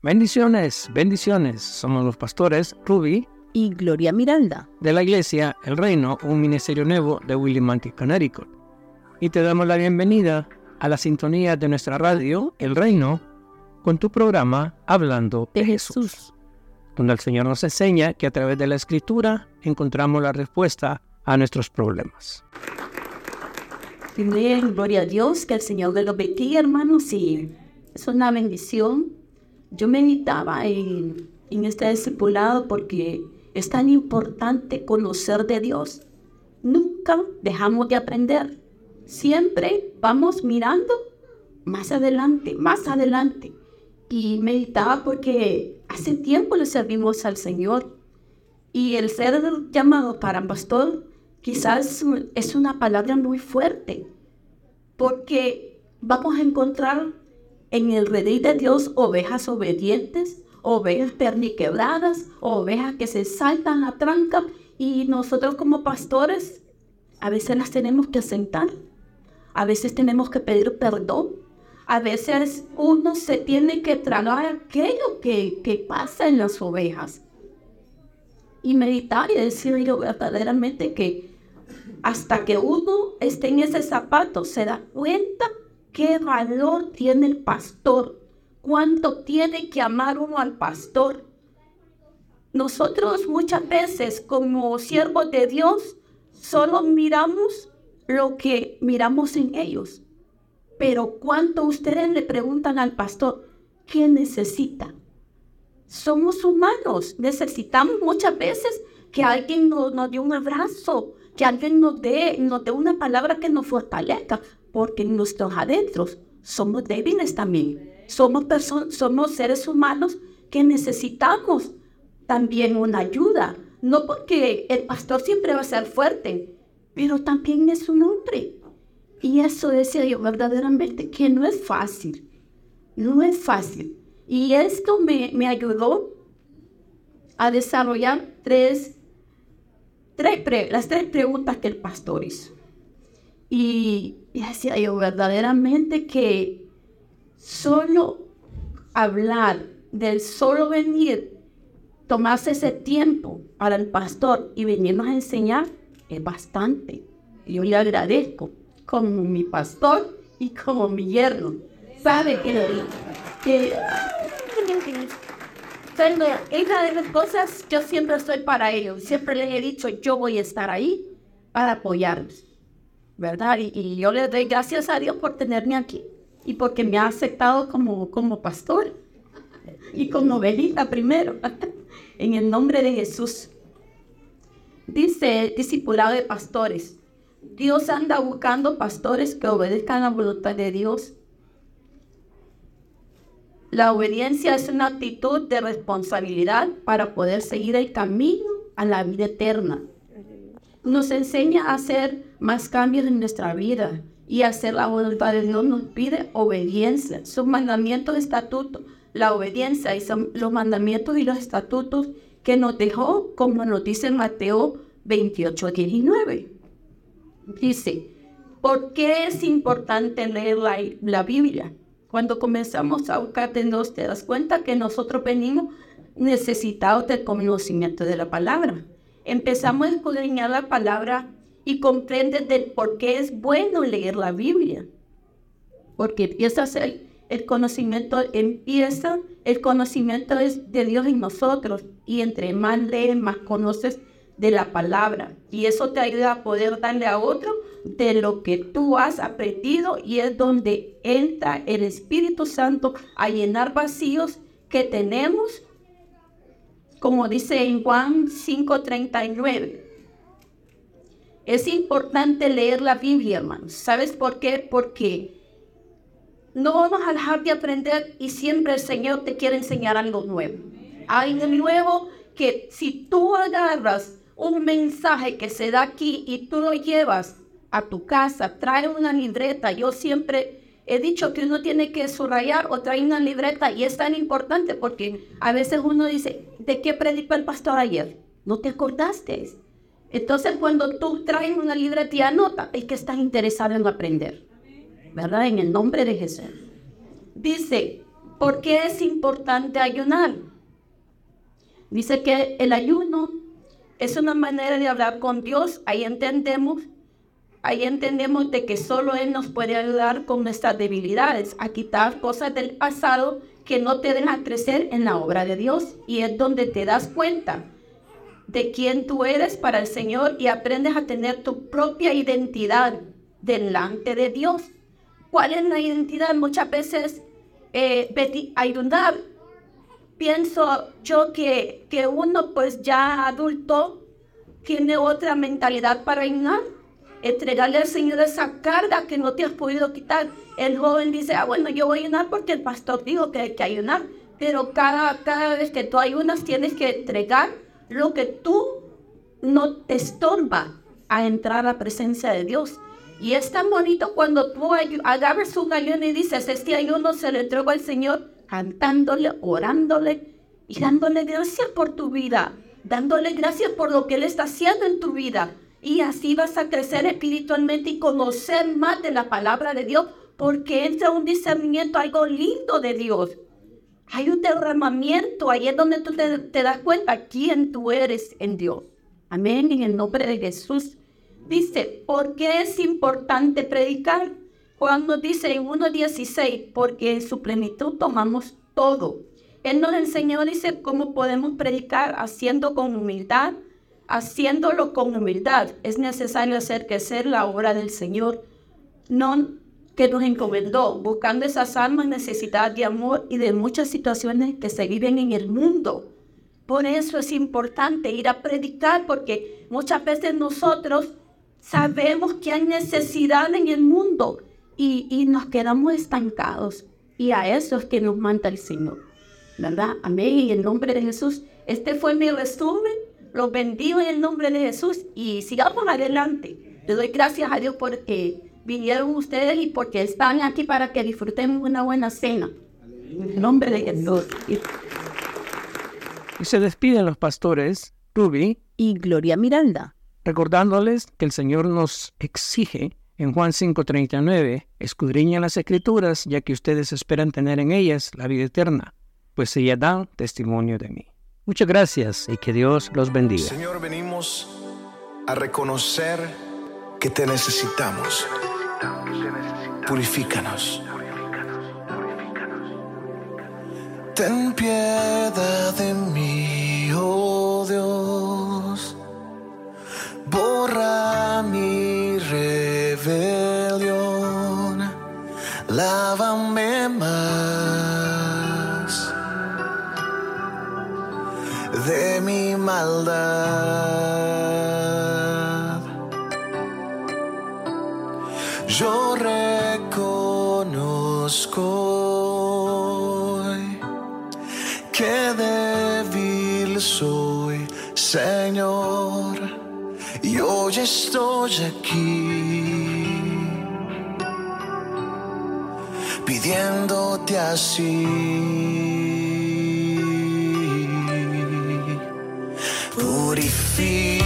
Bendiciones, bendiciones. Somos los pastores Ruby y Gloria Miranda de la iglesia El Reino, un ministerio nuevo de Willimantic, Connecticut. Y te damos la bienvenida a la sintonía de nuestra radio El Reino con tu programa Hablando de, Jesús, donde el Señor nos enseña que a través de la escritura encontramos la respuesta a nuestros problemas. gloria a Dios, que el Señor de lo bendiga, hermanos, y es una bendición yo meditaba en, este discipulado porque es tan importante conocer de Dios. Nunca dejamos de aprender. Siempre vamos mirando más adelante, más adelante. Y meditaba porque hace tiempo le servimos al Señor. Y el ser llamado para pastor quizás es una palabra muy fuerte. Porque vamos a encontrar en el redil de Dios ovejas obedientes, ovejas perniquebradas, ovejas que se saltan la tranca y nosotros como pastores a veces las tenemos que sentar, a veces tenemos que pedir perdón, a veces uno se tiene que tragar aquello que, que pasa en las ovejas. Y meditar y decir verdaderamente que hasta que uno esté en ese zapato se da cuenta qué valor tiene el pastor, cuánto tiene que amar uno al pastor. Nosotros muchas veces como siervos de Dios solo miramos lo que miramos en ellos. Pero cuánto ustedes le preguntan al pastor, ¿qué necesita? Somos humanos, necesitamos muchas veces que alguien nos, nos dé un abrazo, que alguien nos dé, nos dé una palabra que nos fortalezca porque nuestros adentros somos débiles también. Somos, somos seres humanos que necesitamos también una ayuda. No porque el pastor siempre va a ser fuerte, pero también es un hombre. Y eso decía yo verdaderamente que no es fácil. No es fácil. Y esto me, me ayudó a desarrollar tres, tres, las tres preguntas que el pastor hizo. Y, decía yo verdaderamente que solo hablar del solo venir, tomarse ese tiempo para el pastor y venirnos a enseñar es bastante. Yo le agradezco como mi pastor y como mi yerno. Sabe que, que hija de las cosas, yo siempre estoy para ellos. Siempre les he dicho, yo voy a estar ahí para apoyarlos. ¿Verdad? Y, yo le doy gracias a Dios por tenerme aquí y porque me ha aceptado como, como pastor y como velita primero, en el nombre de Jesús. Dice discipulado de pastores, Dios anda buscando pastores que obedezcan la voluntad de Dios. La obediencia es una actitud de responsabilidad para poder seguir el camino a la vida eterna nos enseña a hacer más cambios en nuestra vida y hacer la voluntad de Dios nos pide obediencia. Sus mandamientos, estatutos, la obediencia y son los mandamientos y los estatutos que nos dejó, como nos dice Mateo 28, 19. Dice, ¿por qué es importante leer la, Biblia? Cuando comenzamos a buscar de Dios, te das cuenta que nosotros venimos necesitados del conocimiento de la palabra empezamos a escudriñar la palabra y comprendes del por qué es bueno leer la Biblia. Porque empieza a ser el conocimiento, empieza, el conocimiento es de Dios en nosotros. Y entre más lees, más conoces de la palabra. Y eso te ayuda a poder darle a otro de lo que tú has aprendido y es donde entra el Espíritu Santo a llenar vacíos que tenemos como dice en Juan 5:39. Es importante leer la Biblia, hermanos. ¿Sabes por qué? Porque no vamos a dejar de aprender y siempre el Señor te quiere enseñar algo nuevo. Hay algo nuevo que si tú agarras un mensaje que se da aquí y tú lo llevas a tu casa, trae una libreta. Yo siempre he dicho que uno tiene que subrayar o traer una libreta y es tan importante porque a veces uno dice, ¿de qué predicó el pastor ayer? ¿No te acordaste? Entonces cuando tú traes una libreta y anota, es que estás interesado en aprender, ¿verdad? En el nombre de Jesús. Dice, ¿Por qué es importante ayunar? Dice que el ayuno es una manera de hablar con Dios. Ahí entendemos, ahí entendemos de que solo Él nos puede ayudar con nuestras debilidades, a quitar cosas del pasado que no te dejan crecer en la obra de Dios. Y es donde te das cuenta de quién tú eres para el Señor y aprendes a tener tu propia identidad delante de Dios. ¿Cuál es la identidad? Muchas veces eh, ayudar pienso yo que, que uno pues ya adulto tiene otra mentalidad para ayunar, entregarle al Señor esa carga que no te has podido quitar. El joven dice, ah, bueno, yo voy a ayunar porque el pastor dijo que hay que ayunar, pero cada, cada vez que tú ayunas tienes que entregar lo que tú no te estorba a entrar a la presencia de Dios. Y es tan bonito cuando tú agarras un ayuno y dices, este ayuno se lo entrego al Señor cantándole, orándole y dándole gracias por tu vida, dándole gracias por lo que Él está haciendo en tu vida. Y así vas a crecer espiritualmente y conocer más de la palabra de Dios, porque entra un discernimiento, algo lindo de Dios. Hay un derramamiento, ahí es donde tú te, te das cuenta quién tú eres en Dios. Amén, en el nombre de Jesús. Dice, ¿por qué es importante predicar? Juan nos dice en 1.16, porque en su plenitud tomamos todo. Él nos enseñó, dice, cómo podemos predicar haciendo con humildad, haciéndolo con humildad. Es necesario hacer crecer la obra del Señor, no que nos encomendó, buscando esas almas necesidad de amor y de muchas situaciones que se viven en el mundo. Por eso es importante ir a predicar, porque muchas veces nosotros sabemos que hay necesidad en el mundo, y, nos quedamos estancados. Y a eso es que nos manda el Señor. ¿Verdad? Amén. Y en nombre de Jesús, este fue mi resumen. Los bendigo en el nombre de Jesús y sigamos adelante. Le doy gracias a Dios porque vinieron ustedes y porque están aquí para que disfrutemos una buena cena. En el nombre de Jesús. Y se despiden los pastores Ruby y Gloria Miranda, recordándoles que el Señor nos exige en Juan 5:39, escudriñan las escrituras, ya que ustedes esperan tener en ellas la vida eterna, pues ellas dan testimonio de mí. Muchas gracias y que Dios los bendiga. Señor, venimos a reconocer que te necesitamos. Purifícanos. Ten piedad de mí, estoy aquí pidiéndote así. Purifícame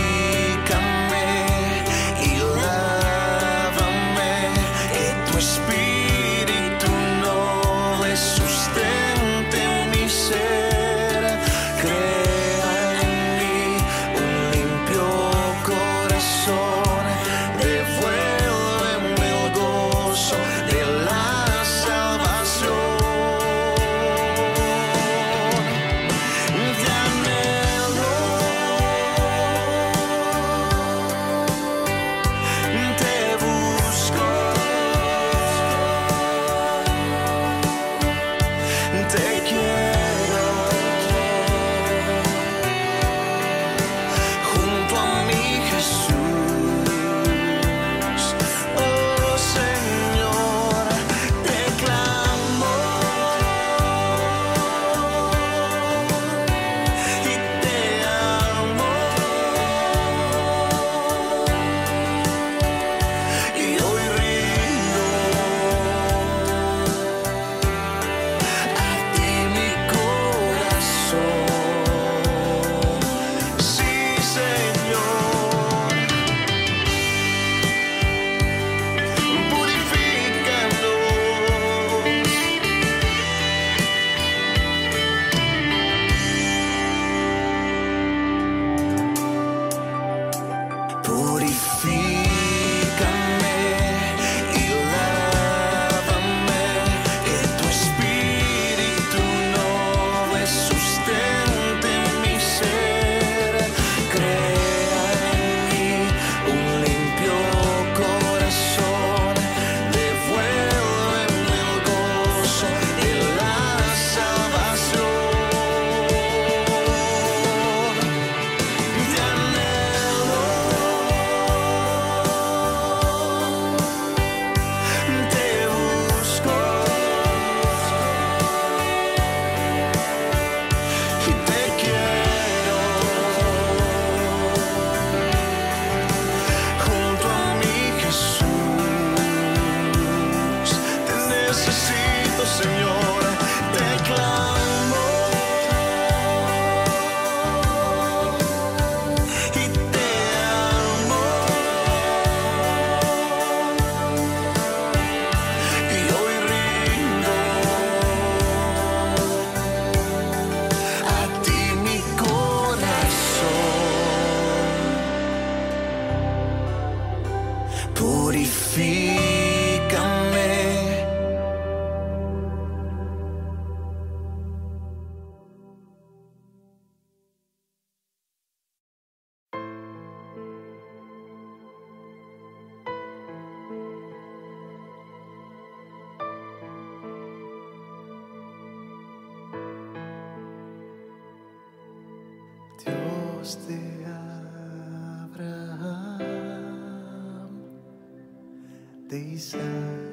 de Isaac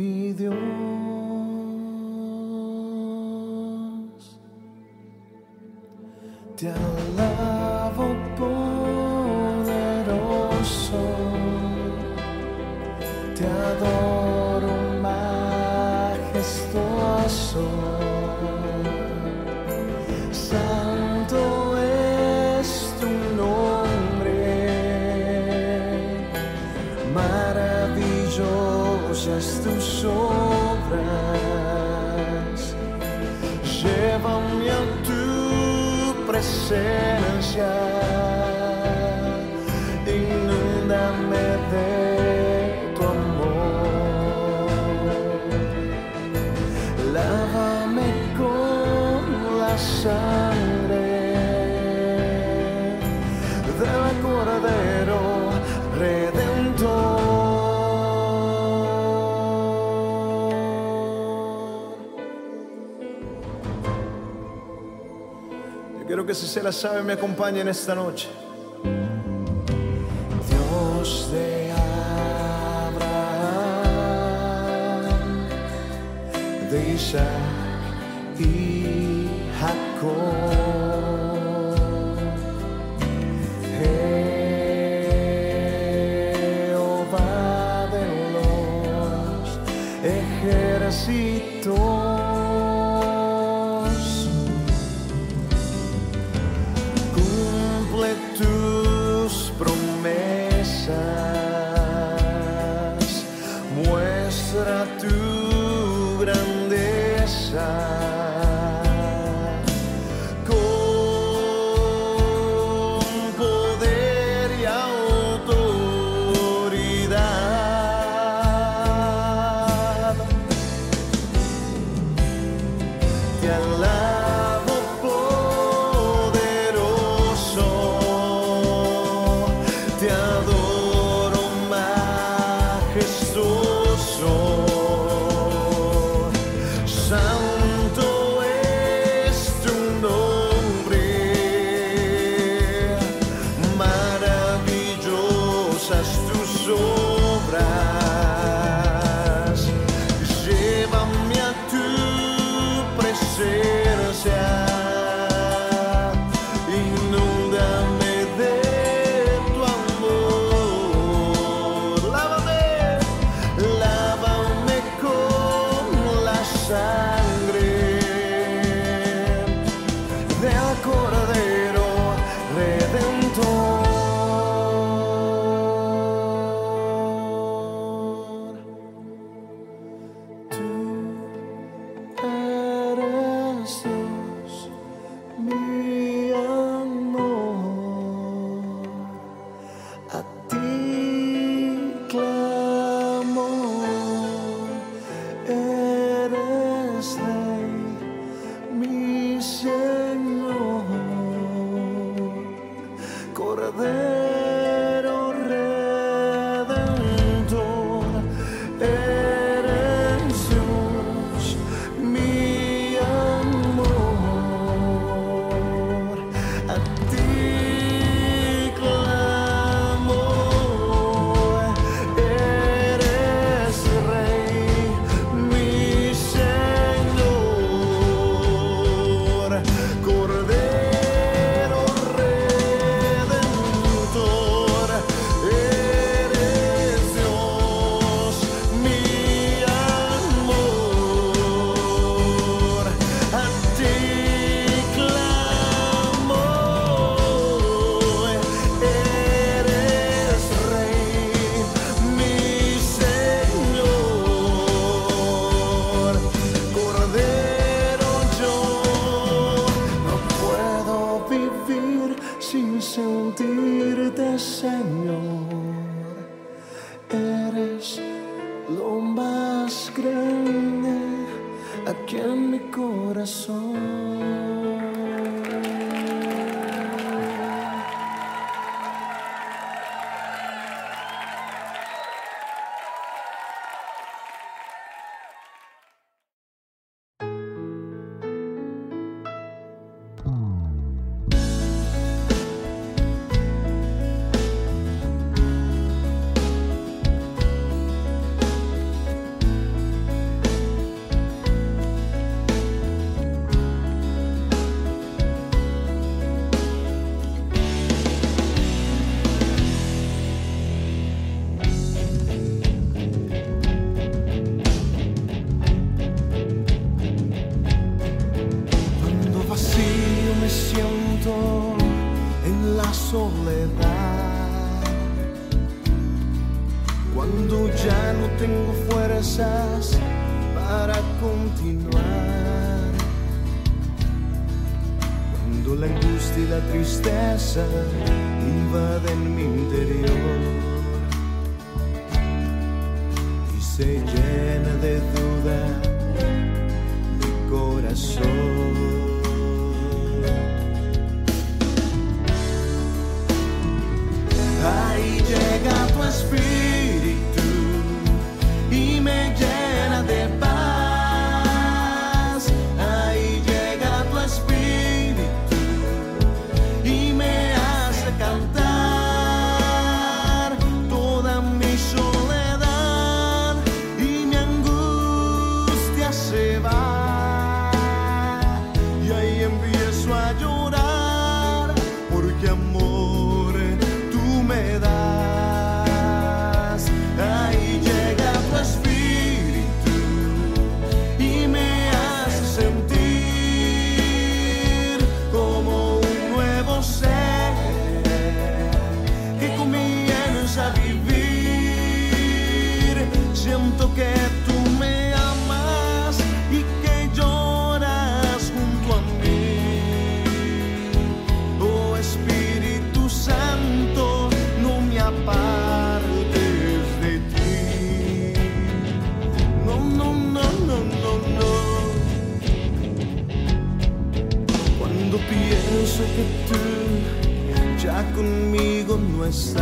mi Dios. Te alabo inúndame de tu amor. Lávame con la sangre del Cordero Redentor. Yo quiero que si se la sabe me acompañe en esta noche. De love. side tristeza invade en mi interior y se llena de duda mi corazón. Ahí llega tu espíritu. us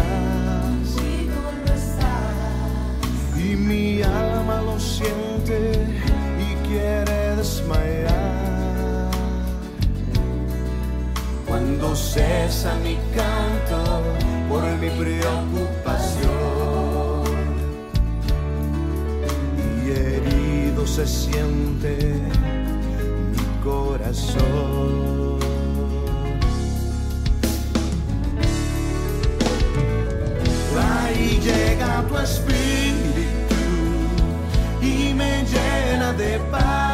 llega tu espíritu y me llena de paz.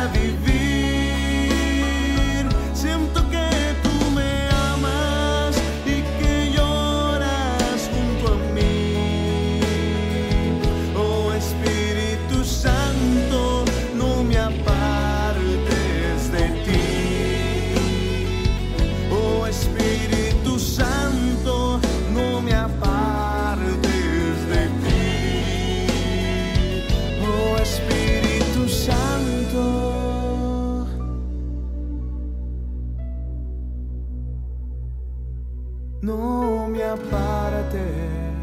Vis-à-vis no me aparte.